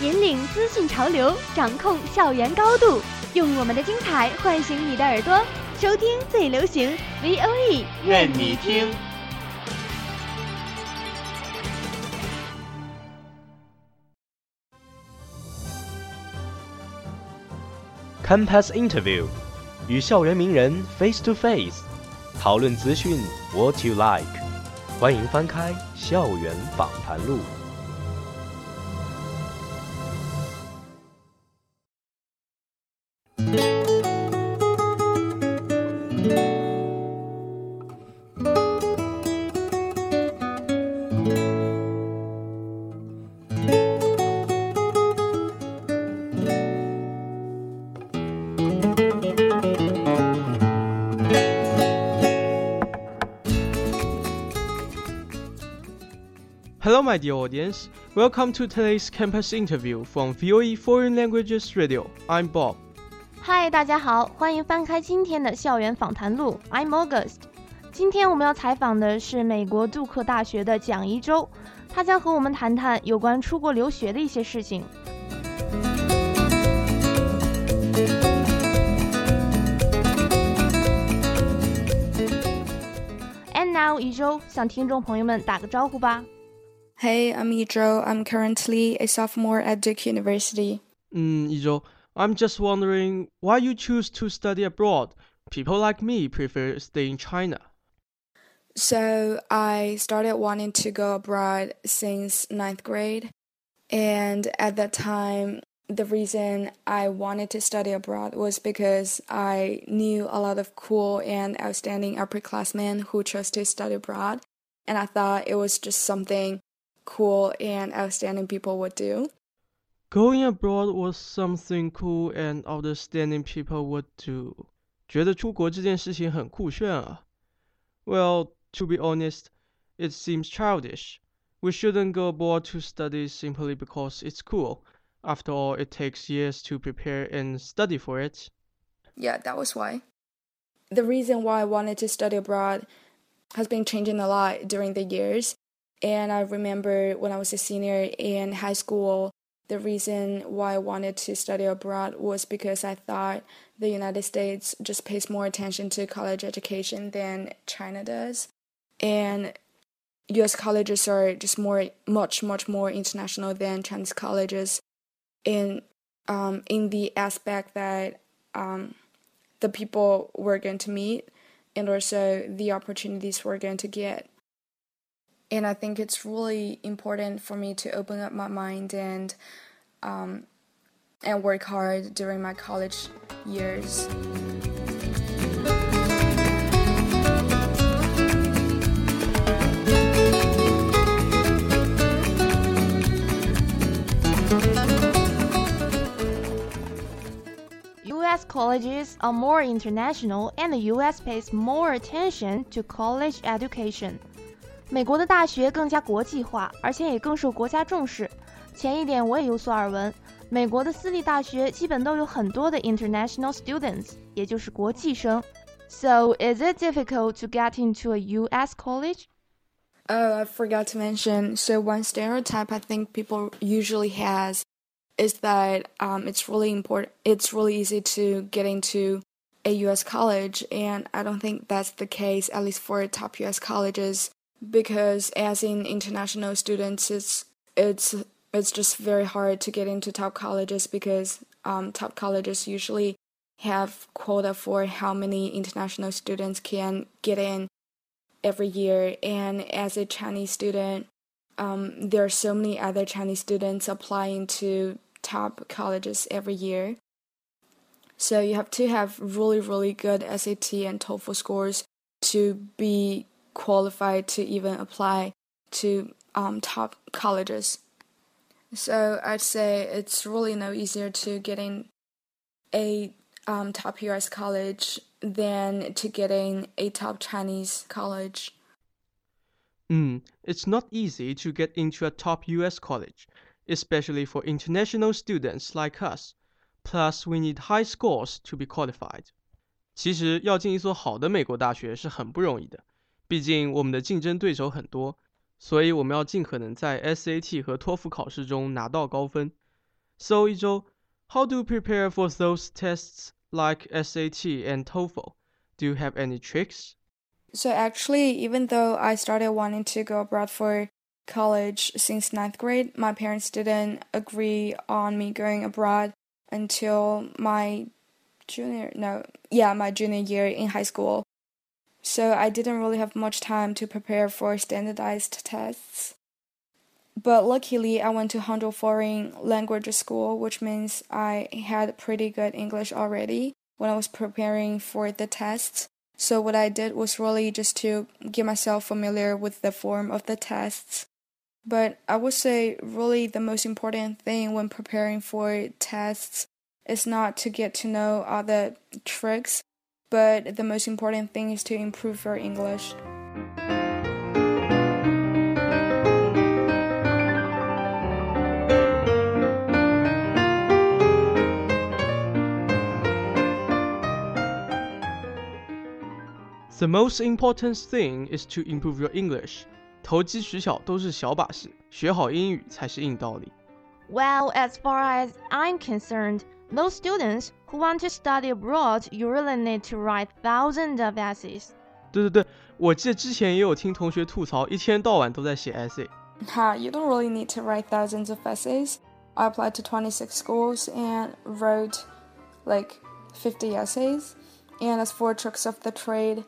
引领资讯潮流，掌控校园高度，用我们的精彩唤醒你的耳朵，收听最流行 V O E，任你听。Campus Interview，与校园名人 face to face，讨论资讯 what you like。欢迎翻开《校园访谈录》。Hello, my dear audience. Welcome to today's campus interview from VOE Foreign Languages Radio. I'm Bob. 嗨，大家好，欢迎翻开今天的校园访谈录。I'm August。今天我们要采访的是美国杜克大学的蒋一舟，他将和我们谈谈有关出国留学的一些事情。And now，一舟向听众朋友们打个招呼吧。 Hey, I'm Yijo. I'm currently a sophomore at Duke University. Hmm, Yijo, I'm just wondering why you choose to study abroad. People like me prefer staying in China. So I started wanting to go abroad since ninth grade, and at that time, the reason I wanted to study abroad was because I knew a lot of cool and outstanding upperclassmen who chose to study abroad, and I thought it was just something cool and outstanding people would do. Going abroad was something cool and outstanding people would do. 觉得出国这件事情很酷炫啊。Well, to be honest, it seems childish. We shouldn't go abroad to study simply because it's cool. After all, it takes years to prepare and study for it. Yeah, that was why. The reason why I wanted to study abroad has been changing a lot during the years. And I remember when I was a senior in high school, the reason why I wanted to study abroad was because I thought the United States just pays more attention to college education than China does. And US colleges are just more much much more international than Chinese colleges in um, in the aspect that um, the people we're going to meet and also the opportunities we're going to get. And I think it's really important for me to open up my mind and um, and work hard during my college years. U.S. colleges are more international, and the U.S. pays more attention to college education. 美国的大学更加国际化，而且也更受国家重视。前一点我也有所耳闻，美国的私立大学基本都有很多的 international students，也就是国际生。So is it difficult to get into a U.S. college? Oh, I forgot to mention. So one stereotype I think people usually has is that um, it's really important. It's really easy to get into a U.S. college, and I don't think that's the case. At least for top U.S. colleges, because as in international students, it's it's it's just very hard to get into top colleges because um, top colleges usually have quota for how many international students can get in every year. And as a Chinese student, um, there are so many other Chinese students applying to top colleges every year. So you have to have really, really good SAT and TOEFL scores to be qualified to even apply to um, top colleges. So I'd say it's really no easier to get in a um, top US college than to getting a top Chinese college. Mm, it's not easy to get into a top US college, especially for international students like us. Plus, we need high scores to be qualified. 其实要进一所好的美国大学是很不容易的， 毕竟我们的竞争对手很多，所以我们要尽可能在 SAT 和托福考试中拿到高分。So, 一周 how do you prepare for those tests like SAT and TOEFL? Do you have any tricks? So actually, even though I started wanting to go abroad for college since ninth grade, my parents didn't agree on me going abroad until my junior no yeah my junior year in high school. so I didn't really have much time to prepare for standardized tests. But luckily, I went to Hangzhou Foreign Language School, which means I had pretty good English already when I was preparing for the tests. So what I did was really just to get myself familiar with the form of the tests. But I would say really the most important thing when preparing for tests is not to get to know all the tricks, but the most important thing is to improve your English. The most important thing is to improve your English. 投机取巧都是小把式，学好英语才是硬道理。 Well, as far as I'm concerned, those students who want to study abroad, you really need to write thousands of essays. 对对对，我记得之前也有听同学吐槽，一天到晚都在写 essay。 Ha, you don't really need to write thousands of essays. I applied to 26 schools and wrote like 50 essays. And as for tricks of the trade,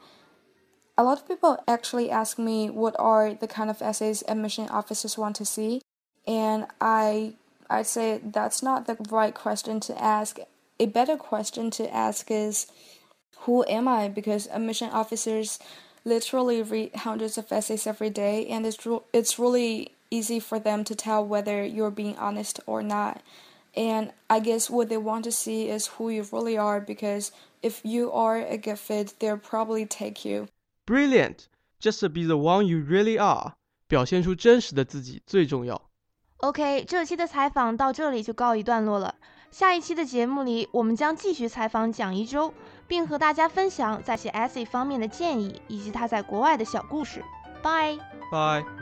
a lot of people actually ask me what are the kind of essays admission officers want to see, and I I say that's not the right question to ask. A better question to ask is who am I? Because admission officers literally read hundreds of essays every day, and it's re- it's really easy for them to tell whether you're being honest or not. And I guess what they want to see is who you really are, because if you are a good fit, they'll probably take you. Brilliant! Just be the one you really are，表现出真实的自己最重要。 OK，这期的采访到这里就告一段落了。 下一期的节目里，我们将继续采访蒋一舟，并和大家分享在写 essay 方面的建议，以及他在国外的小故事。Bye。Bye。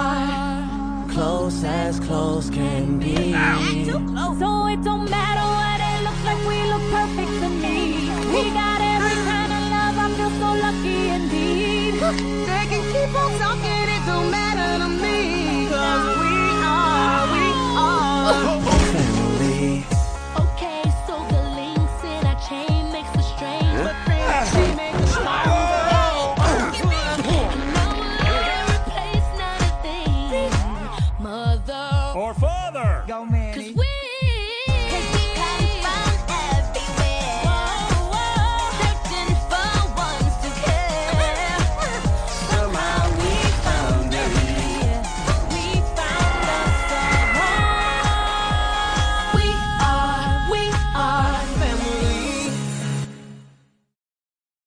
close as close can be. So it don't matter